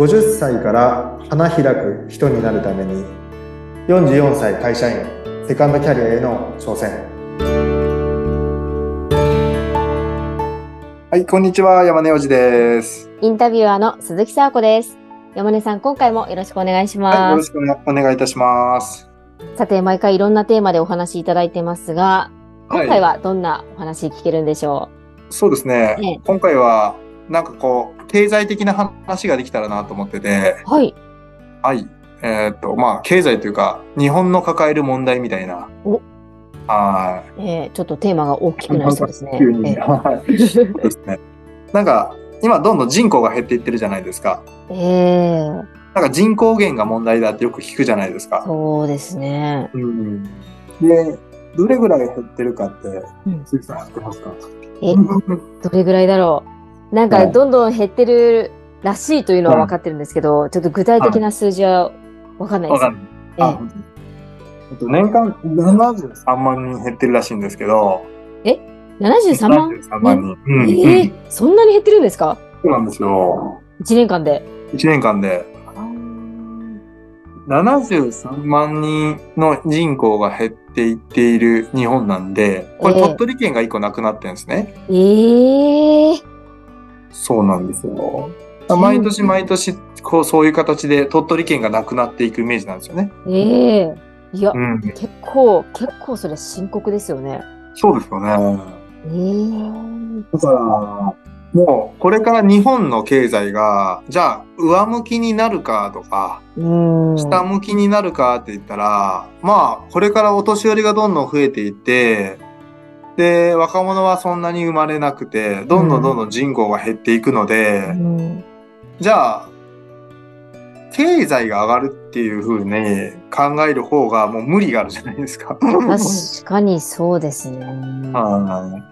50歳から花開く人になるために44歳会社員セカンドキャリアへの挑戦。はいこんにちは山根おじです。インタビュアーの鈴木沙子です。山根さん、今回もよろしくお願いしはいよます。ろしくお願いいたします。さて、毎回いろんなテーマでお話しいただいてますが、今回はどんなお話聞けるんでしょそうですね、ええ。今回はなんかこう経済的な話ができたらなと思っててうはい。はいえーっとまあ経済というか日本の抱える問題みたいなおはいえーちょっっとテーマが大きくなりそうですね。急にえはいそうですね。なんか、今どんどん人口が減っていってるじゃないですか。ーえーなんか人口減が問題だってよく聞くじゃないですか。そうですね。うん。で、どれぐらい減ってるかって、うん鈴木さん知ってますか？え、どれぐらいだろう？なんか、はいどんどん減ってるらしいというのは分かってるんですけど、ちょっと具体的な数字は分かんないです。わかんない。えっと、年間73万人減ってるらしいんですけど、73万？73万人。うん。えーそんなに減ってるんですか？そうなんですよ。?1 年間で。1年間で73万人の人口が減っていっている日本なんで、これええ鳥取県が1個なくなってるんですね。ええー、そうなんですよ。毎年毎年、こう、そういう形で鳥取県がなくなっていくイメージなんですよね。ええいや、うん。結構、結構それ深刻ですよね。そうですよね。ええだから、もう、これから日本の経済が、じゃあ、上向きになるかとか、うん。下向きになるかって言ったら、まあ、これからお年寄りがどんどん増えていって、で、若者はそんなに生まれなくて、どんどんどんどん人口が減っていくので、うんじゃあ、経済が上がるっていう風に考える方がもう無理があるじゃないですか。確かにそうですね。は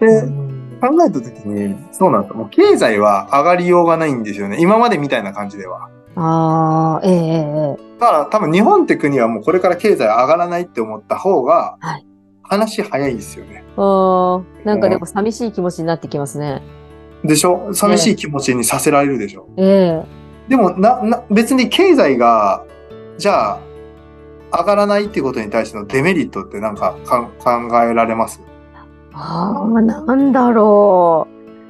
い。で、うん考えたときに、そうなんですよ。もう経済は上がりようがないんですよね。今までみたいな感じでは。ああ、ええええだから多分日本って国はもうこれから経済上がらないって思った方がはい、話早いですよね。ああ、なんかでも寂しい気持ちになってきますね。でしょ？寂しい気持ちにさせられるでしょ、ええでもな、な、別に経済が、じゃあ、上がらないっていうことに対してのデメリットってなんかかん考えられます？ああ、なんだろ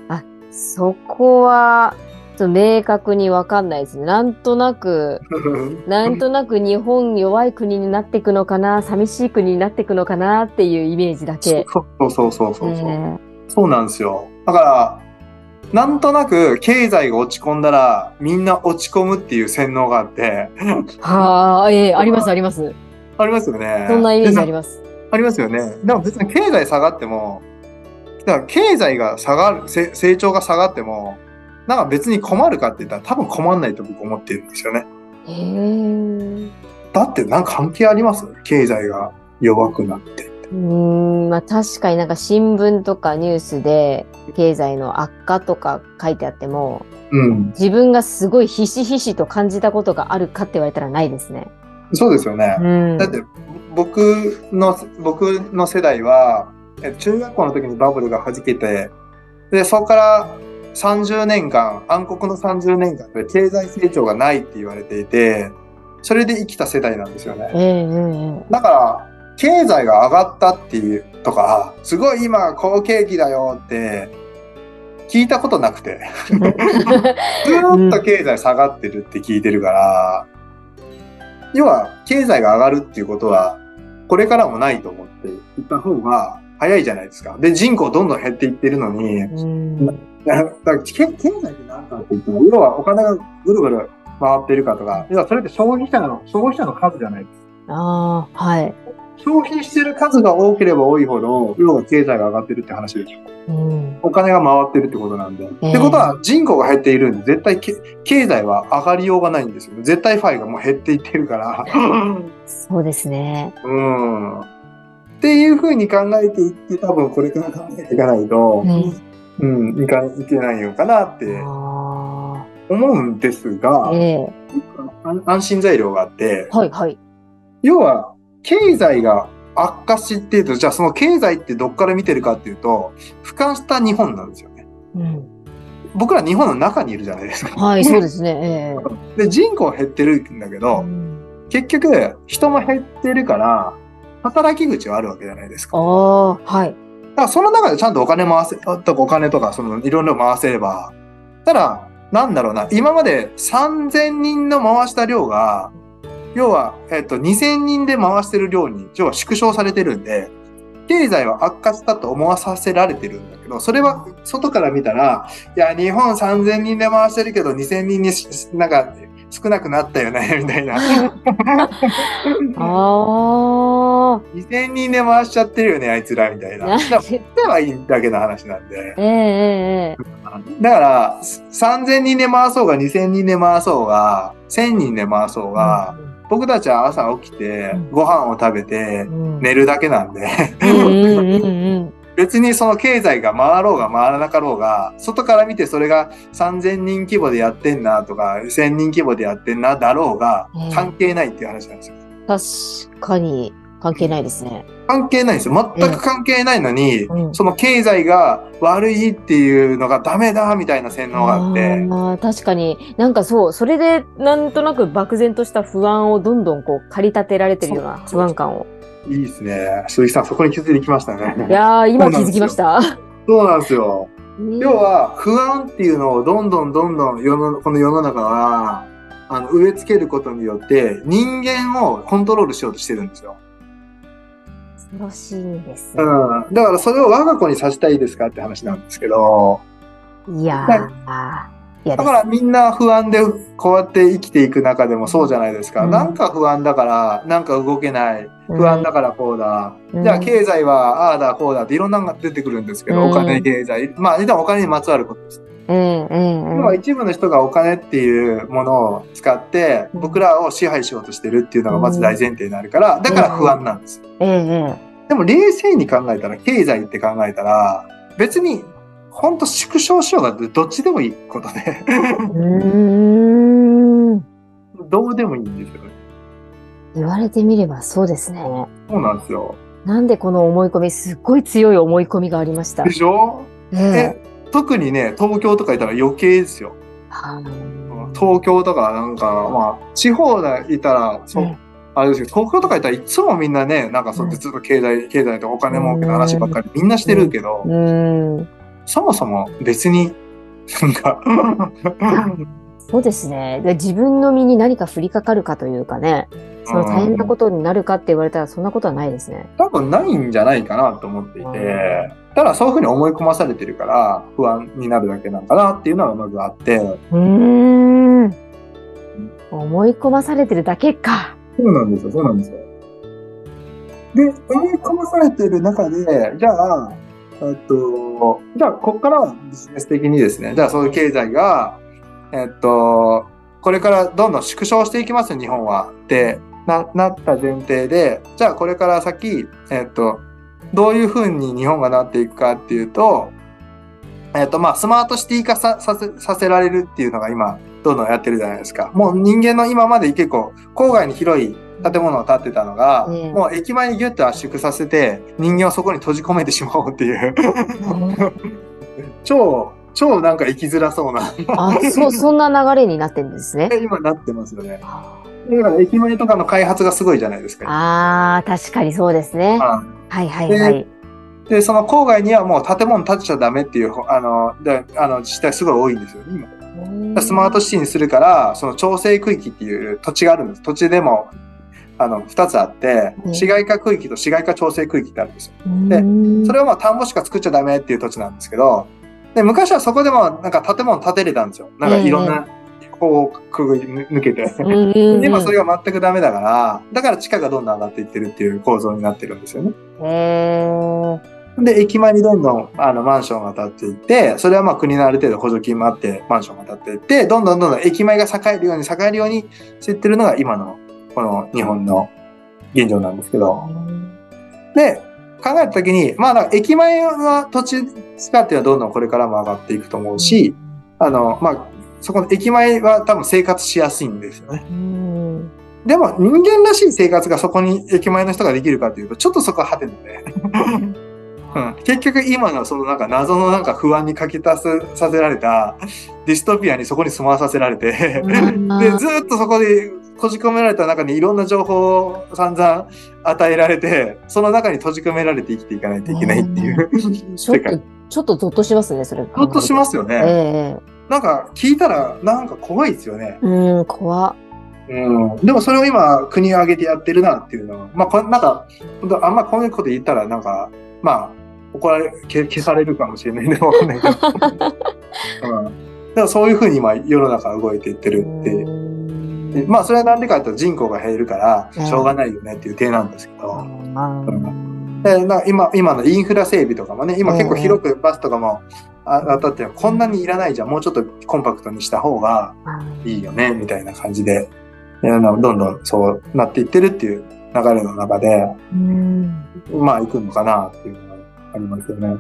う。あ、そこは、と明確にわかんないですね。なんとなく、なんとなく日本弱い国になっていくのかな、寂しい国になっていくのかなっていうイメージだけ。そうそうそうそうそう。えそうなんですよ。だから、なんとなく経済が落ち込んだらみんな落ち込むっていう洗脳があって、えはあ、ええありますあります。ありますよね。そんなイメージありでます。ありますよね。でも別に経済下がっても、だから経済が下がる、せ成長が下がっても、なんか別に困るかって言ったら多分困んないと僕思ってるんですよね。だってなんか関係あります？経済が弱くなって。うーん、まあ確かになんか新聞とかニュースで経済の悪化とか書いてあっても、うん。自分がすごいひしひしと感じたことがあるかって言われたらないですね。そうですよね。うん。だって僕の僕の世代はえ中学校の時にバブルが弾けてでそこから30年間暗黒の30年間で経済成長がないって言われていてそれで生きた世代なんですよねだから経済が上がったっていうとかすごい今好景気だよって聞いたことなくてずーっと経済下がってるって聞いてるから、要は経済が上がるっていうことはこれからもないと思っていった方が早いじゃないですか。で、人口どんどん減っていってるのに、うん。だからけ経済って何かって言ったら、要はお金がぐるぐる回ってるかとか、要はそれって消費者の、消費者の数じゃないですか。ああ、はい。消費してる数が多ければ多いほど、要は経済が上がってるって話でしょ。うん。お金が回ってるってことなんで。ええってことは人口が減っているんで、絶対け経済は上がりようがないんですよね。絶対ファイがもう減っていってるから。そうですね。うん。っていうふうに考えていって、多分これから考えていかないと、うん。うん、いかいけないのかなってあ思うんですがあ。、ええ安安心材料があって、はいはい。要は経済が悪化していると、じゃあその経済ってどっから見てるかっていうと、俯瞰した日本なんですよね。うん。僕ら日本の中にいるじゃないですか。はい、そうですね。で、人口減ってるんだけええど、結局、人も減ってるから、働き口はあるわけじゃないですか。ああ、はい。だからその中でちゃんとお金回せ、とお金とか、そのいろいろ回せれば、ただ、なんだろうな、今まで3000人の回した量が、要は、えっと、2000人で回してる量に、要は縮小されてるんで、経済は悪化したと思わさせられてるんだけど、それは外から見たら、いや、日本3000人で回してるけど、2000人になんか少なくなったよね、みたいな。ああ、2000人で回しちゃってるよね、あいつら、みたいな。だから、言ってはいいだけの話なんで。ええええだから、3000人で回そうが、2000人で回そうが、1000人で回そうが、僕たちは朝起きてうん、ご飯を食べてう、ん、寝るだけなんで、うんうんうんうん。別にその経済が回ろうが回らなかろうが、外から見てそれが3000人規模でやってんなとか、1000人規模でやってんなだろうがうん、関係ないっていう話なんですよ。確かに関係ないですね。関係ないんですよ。全く関係ないのに、うんその経済が悪いっていうのがダメだみたいな洗脳があって、あー確かになんかそうそれでなんとなく漠然とした不安をどんどんこう駆り立てられてるような不安感をいいですね。鈴木さん、そこに気づいてきましたね。いやー今気づきました。そうなんですよ。ね要は、不安っていうのをどんどんどんどん世の、この世の中は、あの、植え付けることによって、人間をコントロールしようとしてるんですよ。恐ろしいですう。ん。だからそれを我が子にさせたいですかって話なんですけど、いやー、いやだからみんな不安でこうやって生きていく中でもそうじゃないですか。うんなんか不安だから、なんか動けない。不安だからこうだ。うんじゃあ経済はああだこうだっていろんなのが出てくるんですけど、うんお金、経済。まあ、でもお金にまつわることです。うんうんうん。一部の人がお金っていうものを使って、うん僕らを支配しようとしてるっていうのがまず大前提になるから、だから不安なんですよ。ええでも冷静に考えたら、経済って考えたら、別に、ほんと縮小しようがどっちでもいいことで。どうでもいいんですよね。言われてみればそうですね。そうなんですよ。なんでこの思い込み、すっごい強い思い込みがありましたで。しょ？えええ特にね、東京とかいたら余計ですよ。はー東京とかなんか、まあ、地方でいたら、そう、うんあれですけど、東京とかいたらいつもみんなね、なんかそううんずっと経済、経済とお金儲けの話ばっかりみんなしてるけど、うーん。そもそも別に、なんか、そうですね。で自分の身に何か降りかかるかというかね、その大変なことになるかって言われたらそんなことはないですね。多分ないんじゃないかなと思っていて、ただそういうふうに思い込まされてるから不安になるだけなのかなっていうのがまずあって、うーん。思い込まされてるだけか。そうなんですよ、そうなんですよ。で、思い込まされてる中で、じゃあ、えっと、じゃあ、ここからはビジネス的にですね、じゃあそういう経済が、えっと、これからどんどん縮小していきます、日本は。ってな、なった前提で、じゃあこれから先、えっと、どういうふうに日本がなっていくかっていうと、えっと、まあ、スマートシティ化ささせさせられるっていうのが今、どんどんやってるじゃないですか。もう人間の今まで結構、郊外に広い建物を建ってたのが、ええもう駅前にギュッと圧縮させて、人間をそこに閉じ込めてしまおうっていう、超、超なんか生きづらそうな、あ、そう、そんな流れになってるんですね。今なってますよね。だから駅前とかの開発がすごいじゃないですか。ああ、確かにそうですね。ははいはいはい。いで、その郊外にはもう建物建てちゃダメっていう、あの、であの自治体すごい多いんですよね、今。スマートシティにするから、その調整区域っていう土地があるんです。土地でも、あの、二つあってう、ん市街化区域と市街化調整区域ってあるんですよ。でそれはまあ田んぼしか作っちゃダメっていう土地なんですけど、で、昔はそこでもなんか建物建てれたんですよ。なんかいろんな、こう、くぐり抜けて。うん今それが全くダメだから、だから地価がどんどん上がっていってるっていう構造になってるんですよね。で、駅前にどんどんあのマンションが建っていって、それはまあ国のある程度補助金もあってマンションが建っていって、どんどんどんどん駅前が栄えるように栄えるようにしていってるのが今のこの日本の現状なんですけど。で、考えたときに、まあ駅前は土地使ってはどんどんこれからも上がっていくと思うし、あの、まあ、そこの駅前は多分生活しやすいんですよね。うんでも人間らしい生活がそこに駅前の人ができるかというと、ちょっとそこは果てるので。うん。結局今のそのなんか謎のなんか不安にかき足させられたディストピアにそこに住まわさせられて、で、ずっとそこで閉じ込められた中にいろんな情報を散々与えられて、その中に閉じ込められて生きていかないといけないっていうちょっと、ちょっとゾッとしますね、それ。ゾッとしますよね。ええなんか聞いたらなんか怖いですよね。うん、怖っ。うん。でもそれを今国を挙げてやってるなっていうのは、まあこなんか、本当あんまこういうこと言ったらなんか、まあ怒られ、消消されるかもしれないんでわかんないけど。うん。だからそういうふうに今世の中は動いていってるって。でまあそれはなんでかというと人口が減るからしょうがないよねっていう点なんですけど。でな今今のインフラ整備とかもね、今結構広くバスとかもあ当たってるこんなにいらないじゃん、もうちょっとコンパクトにした方がいいよね、みたいな感じで、どんどんそうなっていってるっていう流れの中で、まあ行くのかなっていうのがありますよね。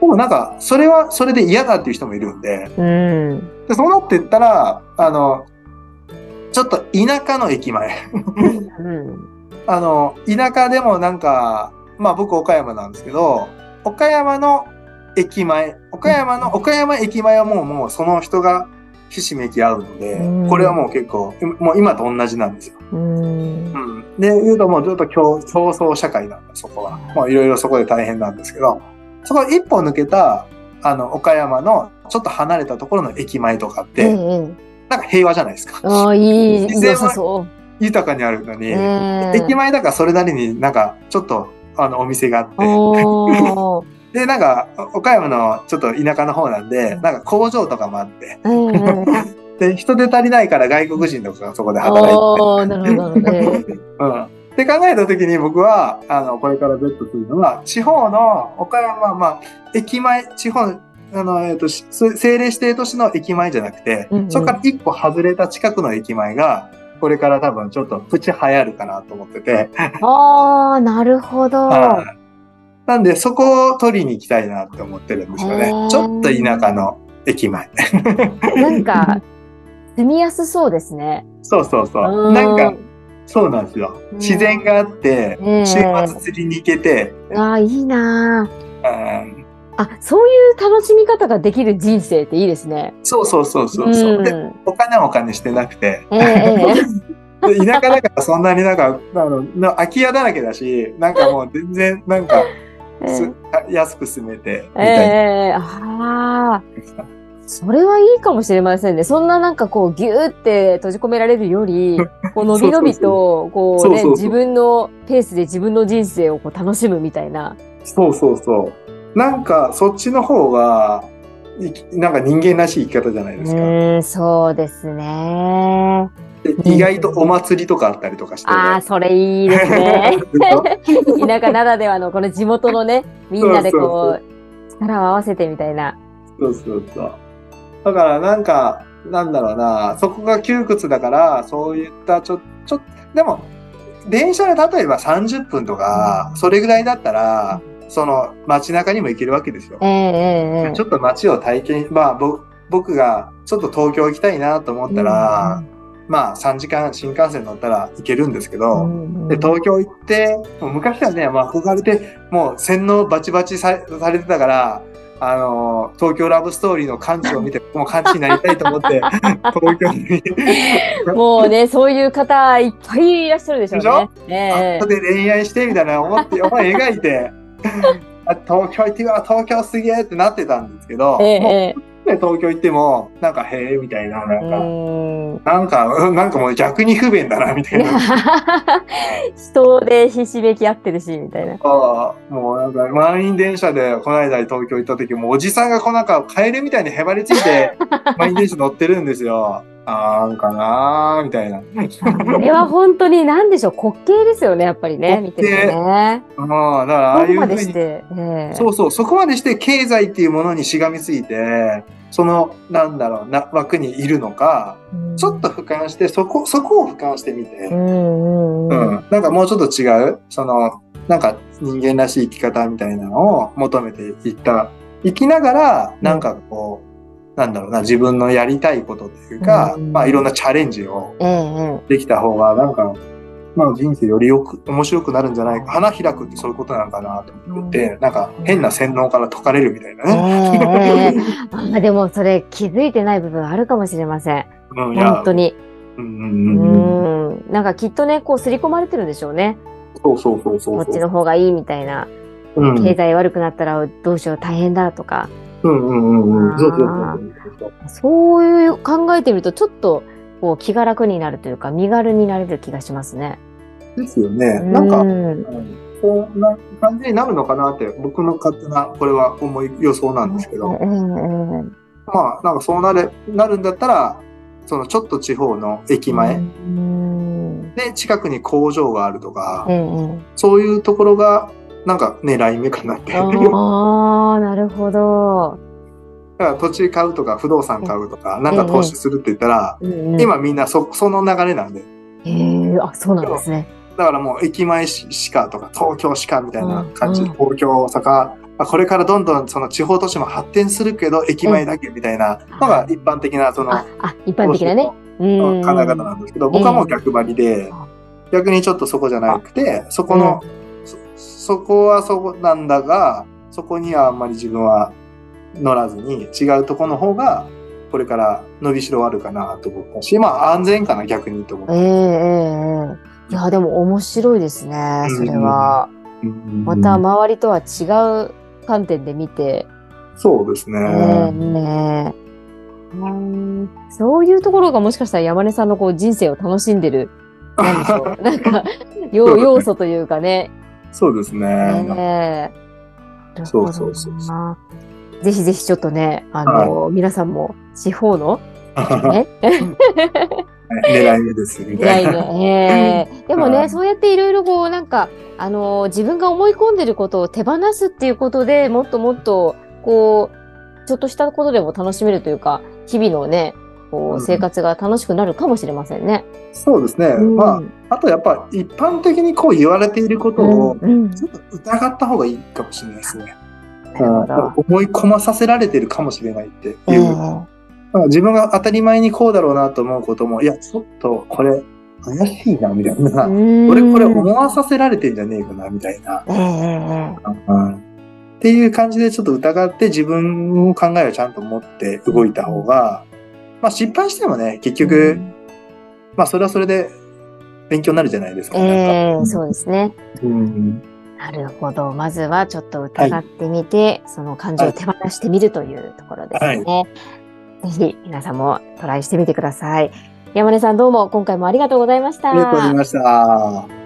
でもなんか、それはそれで嫌だっていう人もいるんで、うん、でそうなっていったら、あの、ちょっと田舎の駅前。うん、あの、田舎でもなんか、まあ僕岡山なんですけど、岡山の駅前、岡山の、岡山駅前はもうもうその人がひしめき合うので、うんこれはもう結構、もう今と同じなんですよ。うん、うん。で、言うともうずっと競競争社会なんだ、そこは。もういろいろそこで大変なんですけど、そこ一歩抜けた、あの、岡山のちょっと離れたところの駅前とかっえて、え、なんか平和じゃないですか。ああ、いい、自然は豊かにあるのう。に、ええ駅前だからそれなりになんかちょっとあのお店があって、で、なんか岡山のちょっと田舎の方なんで、なんか工場とかもあって、で、人手足りないから外国人とかがそこで働いて、おーなるほど。うん。って考えたときに僕は、あの、これからベットするのは、地方の岡山、まあ、駅前、地方、あの、えっ、と、し政令指定都市の駅前じゃなくて、うんうんそこから一歩外れた近くの駅前が、これから多分ちょっとプチ流行るかなと思ってて、ああ、なるほど。はいなんで、そこを取りに行きたいなって思ってるんですよね。ちょっと田舎の駅前。なんか、住みやすそうですね。そうそうそうう。んなんか、そうなんですよ。うん自然があって、うん週末釣りに行けて、ああ、いいなうんあ。あ、そういう楽しみ方ができる人生っていいですね。そうそうそうそうそう。でんお金はお金してなくて、ええええ で田舎だからそんなになんか、あの、の空き家だらけだし、なんかもう全然なんか、す安く住めて、みええたいな。ええああ。それはいいかもしれませんね。そんななんかこうギューって閉じ込められるより、こう伸び伸びと、こうね、自分のペースで自分の人生をこう楽しむみたいな。そうそうそう。なんか、そっちの方が、なんか人間らしい生き方じゃないうですか。ーん、そうですね。で意外とお祭りとかあったりとかして。ああ、それいいですね。田舎ならではのこの地元のね、みんなでこう、力を合わせてみたいな。そうそうそう。だからなんか、なんだろうな、そこが窮屈だから、そういったちょ、ちょ、でも、電車で例えば30分とか、それぐらいだったら、その街中にも行けるわけですよ。ちょっと街を体験、まあぼ僕がちょっと東京行きたいなと思ったら、まあ3時間新幹線乗ったら行けるんですけど、うんで、東京行って、昔はね、まあ、憧れて、もう洗脳バチバチさされてたから、あのー東京ラブストーリーの感知を見て、もう感知になりたいと思って、東京に、もうね、そういう方いっぱいいらっしゃるでしょうでしょ？で恋愛してみたいな思って、思い描いて、あ 東京行ってうわ、東京すげえってなってたんですけど、ええ東京行っても、なんか、へえ、みたいな、なえんか、うんなんか、うんなんかもう逆に不便だな、みたいな。人でひしめき合ってるし、みたいな。ああ、もうなんか満員電車でこの間東京行った時もおじさんがこうなんかカエルみたいにへばりついて 満員電車乗ってるんですよ。なんかなーみたいな。あれは本当に何でしょう、滑稽ですよね、やっぱりね、見ててね。うん、だからああいうふうに。でして。ええそうそう、そこまでして経済っていうものにしがみついて、その、なんだろうな、枠にいるのか、ちょっと俯瞰して、そこ、そこを俯瞰してみて、うんうんううん。ん、なんかもうちょっと違う、その、なんか人間らしい生き方みたいなのを求めていった、生きながら、なんかこう、なんだろうな、自分のやりたいことというか、うんまあいろんなチャレンジをできた方が、なんか、まあ人生よりよく、面白くなるんじゃないか。花開くってそういうことなのかなと思ってて、なんか変な洗脳から解かれるみたいなね。ええあでもそれ気づいてない部分あるかもしれません。うん、本当に。うんううんうんうん。ん。なんかきっとね、こう刷り込まれてるんでしょうね。そうそうそうそう。こっちの方がいいみたいな。うん経済悪くなったらどうしよう大変だとか。うんうんうんうん。そうそうそうそう。そういう考えてみるとちょっとこう気が楽になるというか身軽になれる気がしますね。ですよね。なんか、う。んんそんな感じになるのかなって、僕の勝手な、これは思い予想なんですけど、えええまあ、なんかそうなれ、なるんだったら、そのちょっと地方の駅前う。んで近くに工場があるとか、ええそういう。ところが、なんか狙い目かなって。だかああ、なるほど。ら土地買うとか不動産買うとか、なんか投資するって言ったら、うんうん、今みんなそ、その流れなんで。へえあ、そうなんですね。だからもう駅前しかとか東京しかみたいな感じ、うんうん東京、大阪、あこれからどんどんその地方都市も発展するけど駅前だけみたいなのが一般的なそのあ、あ、一般的なね。うん。考え方なんですけど、僕はもう逆張りで、逆にちょっとそこじゃなくて、そこの、そそこはそこなんだが、そこにはあんまり自分は乗らずに違うとこの方がこれから伸びしろあるかなと思ったし、まあ安全かな逆にと思って。ええええええいや、でも面白いですね、それは。また周りとは違う観点で見て、そうですね。ええねえうんそういうところがもしかしたら山根さんのこう人生を楽しんでる、なんでしょう。なんか、要要素というかね。そうですね。ええ。そうそうそうぜひぜひちょっとね、あの、皆さんも地方の、ね、狙い目ですみいたい。な。でもね、はい。そうやっていろいろこう、なんか、あの自分が思い込んでることを手放すっていうことでもっともっと、こう、ちょっとしたことでも楽しめるというか、日々のね、こうんう、生活が楽しくなるかもしれませんね。そうですね。うんまあ、あとやっぱ一般的にこう言われていることをうんうんちょっと疑った方がいいかもしれないですね。思い込まさせられてるかもしれないっていう。ええなんか自分が当たり前にこうだろうなと思うことも、いや、ちょっとこれ怪しいな、みたいな。うん俺これ思わさせられてんじゃねえかな、みたいな。っていう感じでちょっと疑って自分の考えをちゃんと持って動いた方が、まあ失敗してもね、結え局、まあそれはそれで勉強になるじゃないですか。ええなんかそうですね。うんなるほど。まずはちょっと疑ってみて、その感情を手放してみるというところですね。ぜひ皆さんもトライしてみてください。山根さんどうも今回もありがとうございました。ありがとうございました。